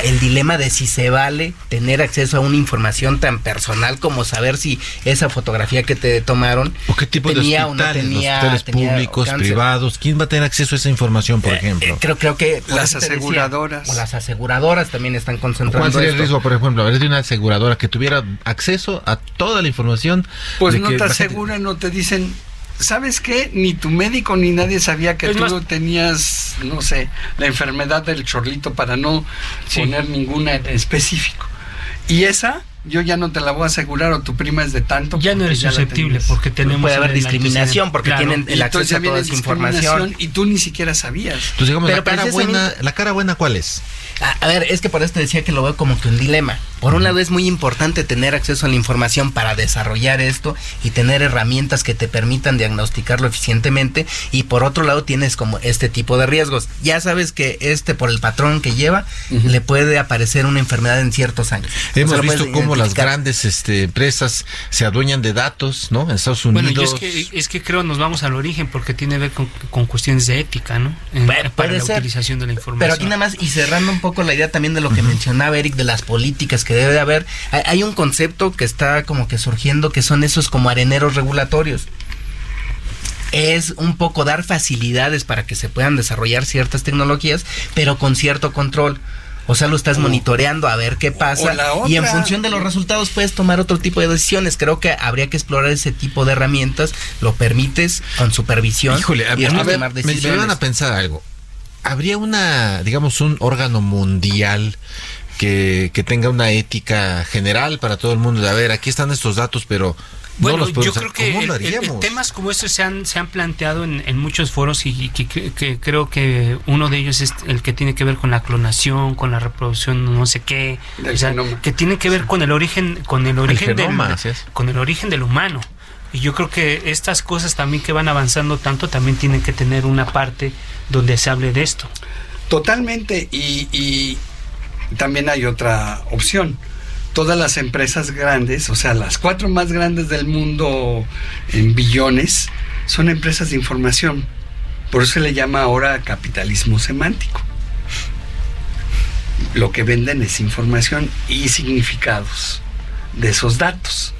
el dilema de si se vale tener acceso a una información tan personal como saber si esa fotografía que te tomaron o qué tipo tenía de hospitales, o no tenía, públicos, privados, quién va a tener acceso a esa información, por eh, ejemplo. Eh, creo creo que las aseguradoras. o las aseguradoras también están concentrando ¿Cuál sería el riesgo, por ejemplo, a ver de una aseguradora que tuviera acceso a toda la información? Pues no te aseguran, no te dicen ¿sabes qué? Ni tu médico ni nadie sabía que tú tenías, no sé, la enfermedad del chorlito para no poner ninguna en específico. Y esa yo ya no te la voy a asegurar o tu prima es de tanto. Ya no eres susceptible porque tenemos... Puede haber discriminación porque tienen el acceso a toda esa información. Y tú ni siquiera sabías. Entonces, digamos, la, cara buena, ¿la cara buena cuál es? A, ver, es que por eso te decía que lo veo como que un dilema. Por un lado es muy importante tener acceso a la información para desarrollar esto y tener herramientas que te permitan diagnosticarlo eficientemente y por otro lado tienes como este tipo de riesgos. Ya sabes que este por el patrón que lleva le puede aparecer una enfermedad en ciertos años. Hemos visto cómo las grandes este, empresas se adueñan de datos, ¿no? En Estados Unidos. Bueno, es que, es que creo nos vamos al origen porque tiene que ver con, cuestiones de ética, ¿no? para la utilización de la información. Pero aquí nada más y cerrando un poco la idea también de lo que mencionaba Eric, de las políticas que debe de haber. Hay, un concepto que está como que surgiendo que son esos como areneros regulatorios es un poco dar facilidades para que se puedan desarrollar ciertas tecnologías, pero con cierto control. O sea, lo estás monitoreando a ver qué pasa y en función de los resultados puedes tomar otro tipo de decisiones. Creo que habría que explorar ese tipo de herramientas. Lo permites con supervisión. Híjole, a, ver, me, a pensar algo habría una, digamos, un órgano mundial que, que tenga una ética general para todo el mundo. De a ver, aquí están estos datos, pero bueno, no los yo creo que ¿cómo lo el- el- temas como estos se han, se han planteado en, en muchos foros y, y que, que- que creo que uno de ellos es el que tiene que ver con la clonación, con la reproducción, no sé qué, o sea, genoma. que tiene que ver con el origen, con el origen genoma, del, así es. con el origen del humano. Y yo creo que estas cosas también que van avanzando tanto también tienen que tener una parte donde se hable de esto. Totalmente. Y, también hay otra opción. Todas las empresas grandes, o sea, las cuatro más grandes del mundo en billones, son empresas de información. Por eso se le llama ahora capitalismo semántico. Lo que venden es información y significados de esos datos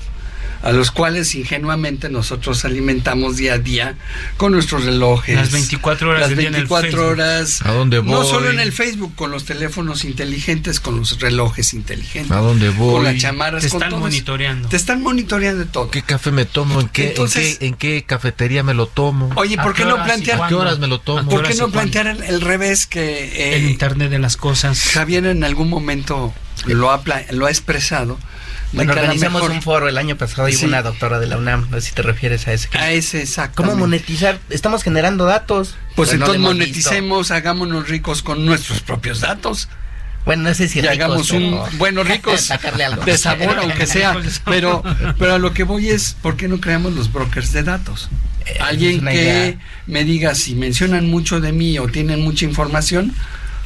a los cuales ingenuamente nosotros alimentamos día a día con nuestros relojes. Las 24 horas Las del día en el 24 Facebook. horas. ¿A dónde No voy? solo en el Facebook, con los teléfonos inteligentes, con los relojes inteligentes. ¿A dónde voy? Con las chamarras. Te con están monitoreando. Te están monitoreando todo. ¿Qué café me tomo? ¿En qué, Entonces- en qué, en qué cafetería me lo tomo? Oye, ¿A ¿por qué qué no plantear, ¿A qué horas me lo ¿A tomo? ¿por qué no plantear el, el revés que eh, el Internet de las cosas. Javier en algún momento lo ha, pla- lo ha expresado? Bueno, organizamos un foro el año pasado y Sí. una doctora de la UNAM, no sé si te refieres a ese. A ese exacto. ¿Cómo monetizar? Estamos generando datos. Pues no entonces hemos moneticemos, hagámonos ricos con nuestros propios datos. Bueno, no sé si y ricos, hagamos un pero- bueno ricos de sabor aunque sea pero pero a lo que voy es por qué no creamos los brokers de datos Eh, alguien que idea. me diga si mencionan mucho de mí o tienen mucha información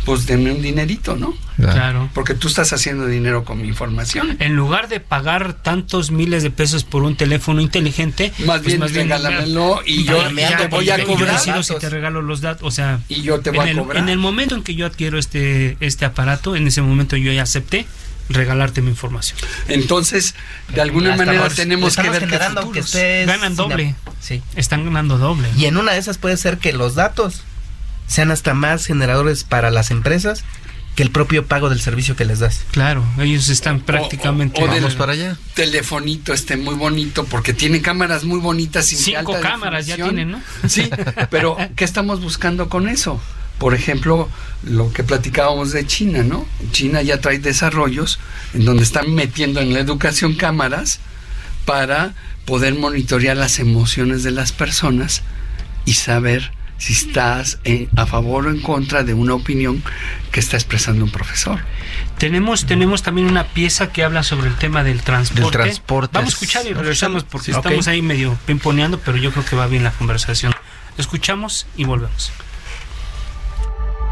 pues denme un dinerito no Claro. porque tú estás haciendo dinero con mi información En lugar de pagar tantos miles de pesos por un teléfono inteligente, Más pues bien, regálamelo y yo- te voy a yo cobrar decido si te regalo los datos, o sea, y yo te en voy a el, cobrar en el momento en que yo adquiero este este aparato, en ese momento yo ya acepté regalarte mi información. entonces de alguna manera tenemos que ver que futuros. estés Ganan doble. Sí. Están ganando doble. Y en una de esas puede ser que los datos sean hasta más generadores para las empresas que el propio pago del servicio que les das. Claro, ellos están prácticamente o del- para allá. telefonito este muy bonito porque tiene cámaras muy bonitas y cinco alta cámaras ya tienen, ¿no? Sí, pero ¿qué estamos buscando con eso? Por ejemplo, lo que platicábamos de China, ¿no? China ya trae desarrollos en donde están metiendo en la educación cámaras para poder monitorear las emociones de las personas y saber si estás en- a favor o en contra de una opinión que está expresando un profesor. Tenemos, tenemos también una pieza que habla sobre el tema del transporte. Del transporte. Vamos a escuchar y regresamos porque Sí, estamos ahí medio pimponeando, pero yo creo que va bien la conversación. Escuchamos y volvemos.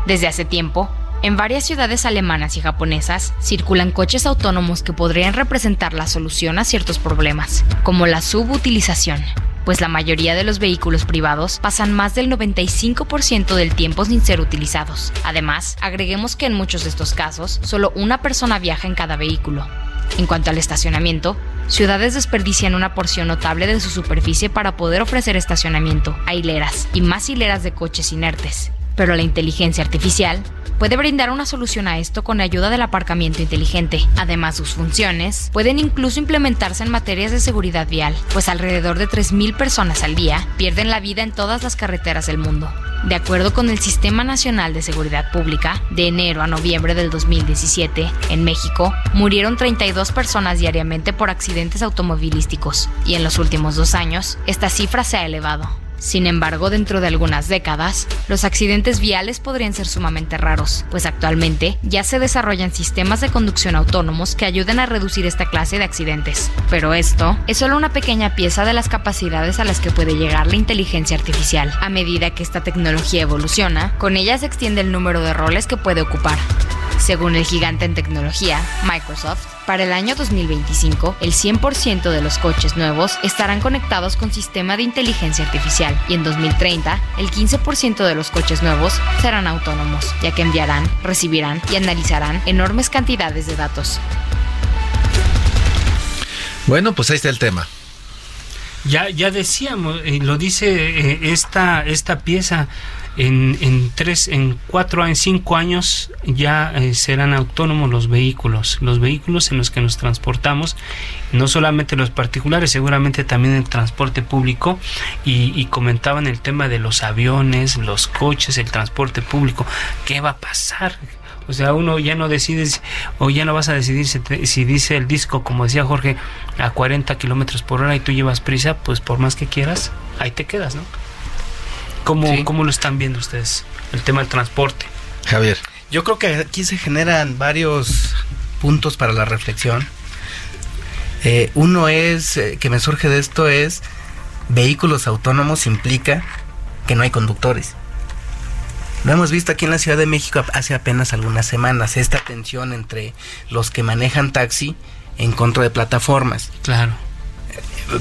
Desde hace tiempo, en varias ciudades alemanas y japonesas circulan coches autónomos que podrían representar la solución a ciertos problemas, como la subutilización, pues la mayoría de los vehículos privados pasan más del 95% del tiempo sin ser utilizados. Además, agreguemos que en muchos de estos casos, solo una persona viaja en cada vehículo. En cuanto al estacionamiento, ciudades desperdician una porción notable de su superficie para poder ofrecer estacionamiento a hileras y más hileras de coches inertes. Pero la inteligencia artificial puede brindar una solución a esto con la ayuda del aparcamiento inteligente. Además, sus funciones pueden incluso implementarse en materias de seguridad vial, pues alrededor de 3.000 personas al día pierden la vida en todas las carreteras del mundo. De acuerdo con el Sistema Nacional de Seguridad Pública, de enero a noviembre del 2017, en México, murieron 32 personas diariamente por accidentes automovilísticos, y en los últimos dos años, esta cifra se ha elevado. Sin embargo, dentro de algunas décadas, los accidentes viales podrían ser sumamente raros, pues actualmente ya se desarrollan sistemas de conducción autónomos que ayuden a reducir esta clase de accidentes. Pero esto es solo una pequeña pieza de las capacidades a las que puede llegar la inteligencia artificial. A medida que esta tecnología evoluciona, con ella se extiende el número de roles que puede ocupar. Según el gigante en tecnología, Microsoft, para el año 2025, el 100% de los coches nuevos estarán conectados con sistema de inteligencia artificial y en 2030, el 15% de los coches nuevos serán autónomos, ya que enviarán, recibirán y analizarán enormes cantidades de datos. Bueno, pues ahí está el tema. Ya, ya decíamos, eh, lo dice eh, esta, esta pieza, en, en tres, en cuatro, en cinco años ya eh, serán autónomos los vehículos, los vehículos en los que nos transportamos, no solamente los particulares, seguramente también el transporte público, y, comentaban el tema de los aviones, los coches, el transporte público, ¿qué va a pasar? O sea, uno ya no decides o ya no vas a decidir si, si dice el disco, como decía Jorge, a 40 kilómetros por hora y tú llevas prisa, pues por más que quieras, ahí te quedas, ¿no? ¿Cómo, ¿Cómo lo están viendo ustedes? El tema del transporte. Javier. Yo creo que aquí se generan varios puntos para la reflexión. Eh, uno es, eh, que me surge de esto, es vehículos autónomos implica que no hay conductores. Lo hemos visto aquí en la Ciudad de México hace apenas algunas semanas, esta tensión entre los que manejan taxi en contra de plataformas. Claro.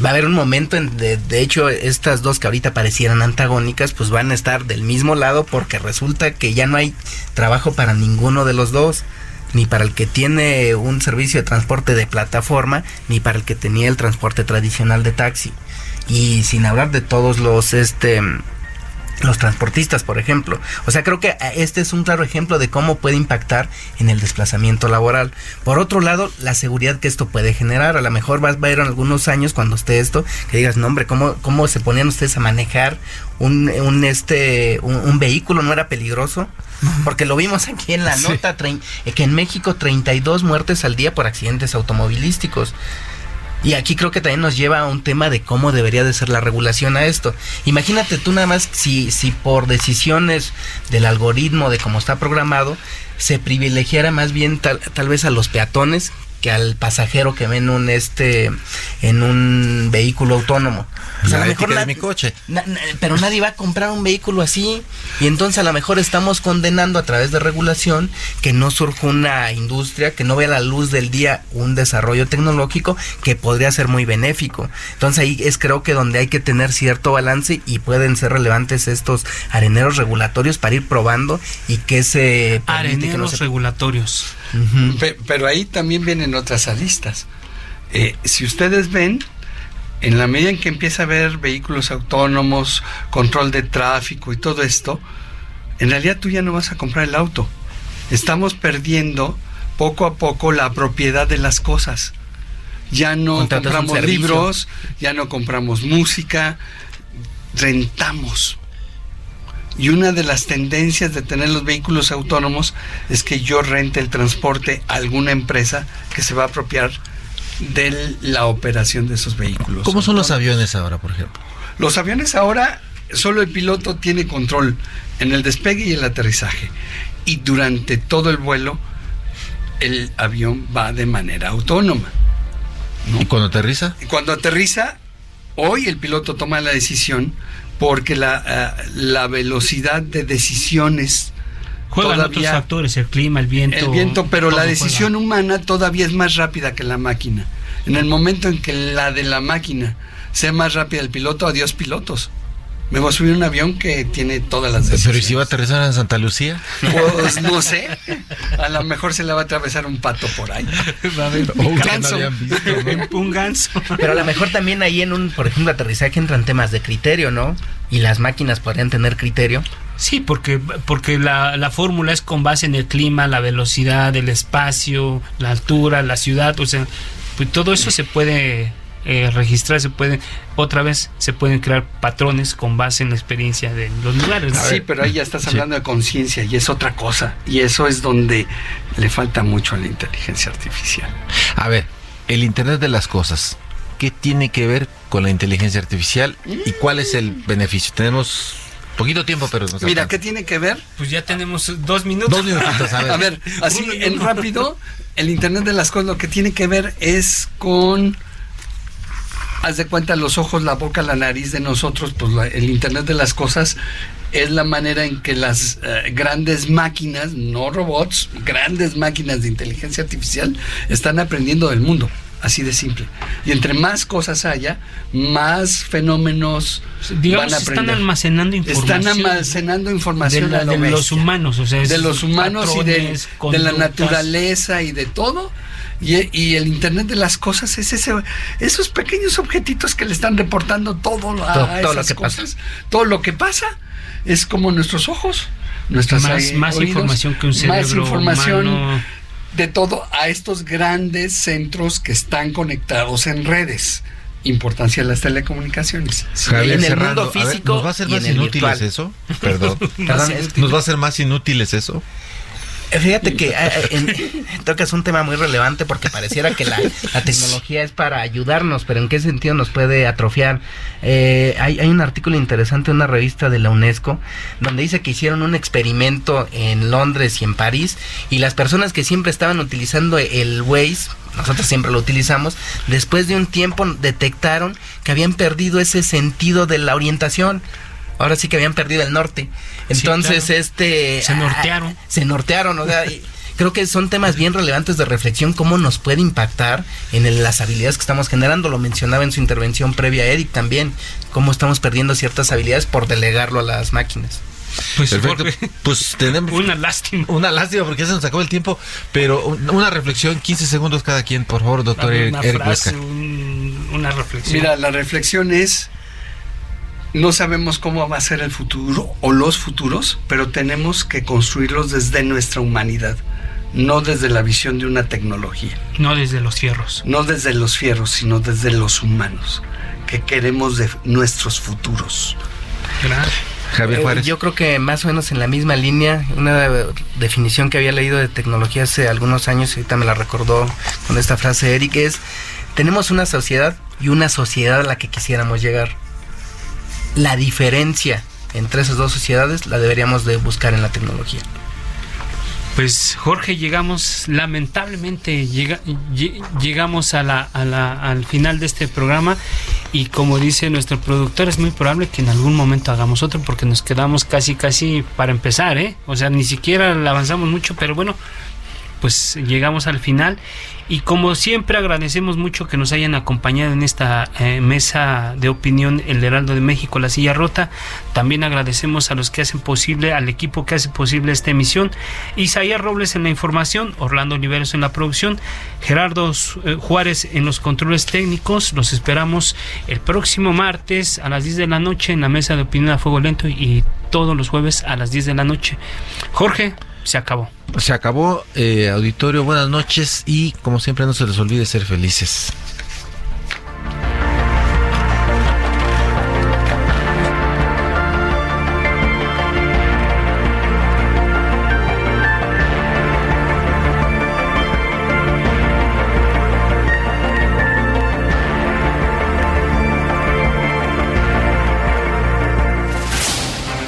Va a haber un momento en de, de hecho estas dos que ahorita parecieran antagónicas pues van a estar del mismo lado porque resulta que ya no hay trabajo para ninguno de los dos ni para el que tiene un servicio de transporte de plataforma, ni para el que tenía el transporte tradicional de taxi. Y sin hablar de todos los este los transportistas, por ejemplo. O sea, creo que eh, este es un claro ejemplo de cómo puede impactar en el desplazamiento laboral. Por otro lado, la seguridad que esto puede generar. A lo mejor va a ir en algunos años cuando esté esto, que digas, no, hombre, ¿cómo, cómo se ponían ustedes a manejar un, un este, un, vehículo? ¿No era peligroso? Porque lo vimos aquí en la nota, eh, que en México 32 muertes al día por accidentes automovilísticos. Y aquí creo que también nos lleva a un tema de cómo debería de ser la regulación a esto. Imagínate tú nada más si, si por decisiones del algoritmo de cómo está programado, se privilegiara más bien tal, tal vez a los peatones que al pasajero que ve en un este en un vehículo autónomo. Pues a lo mejor de mi coche. pero nadie va a comprar un vehículo así y entonces a lo mejor estamos condenando a través de regulación que no surja una industria que no vea la luz del día un desarrollo tecnológico que podría ser muy benéfico. Entonces ahí es creo que donde hay que tener cierto balance y pueden ser relevantes estos areneros regulatorios para ir probando y que se areneros regulatorios. Pero ahí también vienen otras aristas. Eh, si ustedes ven, en la medida en que empieza a haber vehículos autónomos, control de tráfico y todo esto, en realidad tú ya no vas a comprar el auto. Estamos perdiendo poco a poco la propiedad de las cosas. Ya no compramos libros, ya no compramos música, rentamos. Y una de las tendencias de tener los vehículos autónomos es que yo rente el transporte a alguna empresa que se va a apropiar de la operación de esos vehículos. ¿Cómo son los aviones ahora, por ejemplo? Los aviones ahora solo el piloto tiene control en el despegue y el aterrizaje. Y durante todo el vuelo el avión va de manera autónoma. ¿Y cuando aterriza? Y cuando aterriza, hoy el piloto toma la decisión porque la, eh, la velocidad de decisiones Juegan otros factores, el clima, el viento. El viento, pero la decisión humana todavía es más rápida que la máquina. En el momento en que la de la máquina sea más rápida el piloto, adiós pilotos. Me voy a subir un avión que tiene todas las decisiones. Pero ¿y si va a aterrizar en Santa Lucía? Pues no sé. A lo mejor se le va a atravesar un pato por ahí. Va a haber un ganso. un ganso. Pero a lo mejor también ahí en un, por ejemplo, aterrizaje entran temas de criterio, ¿no? Y las máquinas podrían tener criterio. Sí, porque, porque la, la fórmula es con base en el clima, la velocidad, el espacio, la altura, la ciudad, o sea, pues todo eso se puede eh, registrar, se pueden, otra vez se pueden crear patrones con base en la experiencia de los lugares. Sí, pero ahí ya estás hablando de conciencia y es otra cosa. Y eso es donde le falta mucho a la inteligencia artificial. A ver, el Internet de las Cosas, ¿qué tiene que ver con la inteligencia artificial y cuál es el beneficio? Tenemos poquito tiempo, pero Mira, ¿qué tiene que ver? Pues ya tenemos dos minutos. Dos minutitos, a ver. a ver, así en rápido, el Internet de las Cosas lo que tiene que ver es con haz de cuenta los ojos, la boca, la nariz de nosotros, pues el Internet de las Cosas es la manera en que las eh, grandes máquinas, no robots, grandes máquinas de inteligencia artificial están aprendiendo del mundo. Así de simple. Y entre más cosas haya, más fenómenos van a aprender. Están almacenando información. Están almacenando información de, los humanos, o sea, de los humanos y de, de la naturaleza y de todo y, el Internet de las cosas es ese, esos pequeños objetitos que le están reportando todo, a esas cosas. Todo lo que pasa es como nuestros ojos, nuestras más, más información que un cerebro más información de todo a estos grandes centros que están conectados en redes importancia de las telecomunicaciones. en el mundo físico ¿nos va a ser más inútiles eso? Perdón. ¿Nos va a ser más inútiles eso? Fíjate que eh, tocas un tema muy relevante porque pareciera que la, tecnología es para ayudarnos, pero ¿en qué sentido nos puede atrofiar? Eh, hay, hay, un artículo interesante en una revista de la UNESCO donde dice que hicieron un experimento en Londres y en París y las personas que siempre estaban utilizando el Waze nosotros siempre lo utilizamos, después de un tiempo detectaron que habían perdido ese sentido de la orientación. Ahora sí que habían perdido el norte. Entonces, este... Se nortearon. se nortearon, o sea... creo que son temas bien relevantes de reflexión, cómo nos puede impactar en las habilidades que estamos generando. Lo mencionaba en su intervención previa Eric también, cómo estamos perdiendo ciertas habilidades por delegarlo a las máquinas. Pues, Perfecto. pues tenemos una lástima. Una lástima porque ya se nos acabó el tiempo, pero una reflexión, 15 segundos cada quien, por favor, doctor una Eric frase, una reflexión. Mira, la reflexión es no sabemos cómo va a ser el futuro o los futuros, pero tenemos que construirlos desde nuestra humanidad, no desde la visión de una tecnología. No desde los fierros. No desde los fierros, sino desde los humanos, que queremos de nuestros futuros. Gracias. Javier eh, Juárez. yo creo que más o menos en la misma línea, una definición que había leído de tecnología hace algunos años, y ahorita me la recordó con esta frase de Eric, es, tenemos una sociedad y una sociedad a la que quisiéramos llegar. La diferencia entre esas dos sociedades la deberíamos de buscar en la tecnología. Pues Jorge, llegamos, lamentablemente llegamos a la, al final de este programa y como dice nuestro productor, es muy probable que en algún momento hagamos otro porque nos quedamos casi, casi para empezar, ¿eh? O sea, ni siquiera avanzamos mucho, pero bueno, pues llegamos al final y como siempre agradecemos mucho que nos hayan acompañado en esta eh, mesa de opinión El Heraldo de México, La Silla Rota. También agradecemos a los que hacen posible, al equipo que hace posible esta emisión. Isaías Robles en la información, Orlando Oliveros en la producción, Gerardo eh, Juárez en los controles técnicos. Los esperamos el próximo martes a las 10 de la noche en la mesa de opinión a fuego lento y todos los jueves a las 10 de la noche. Jorge se acabó. Se acabó, eh, auditorio, buenas noches y como siempre no se les olvide ser felices.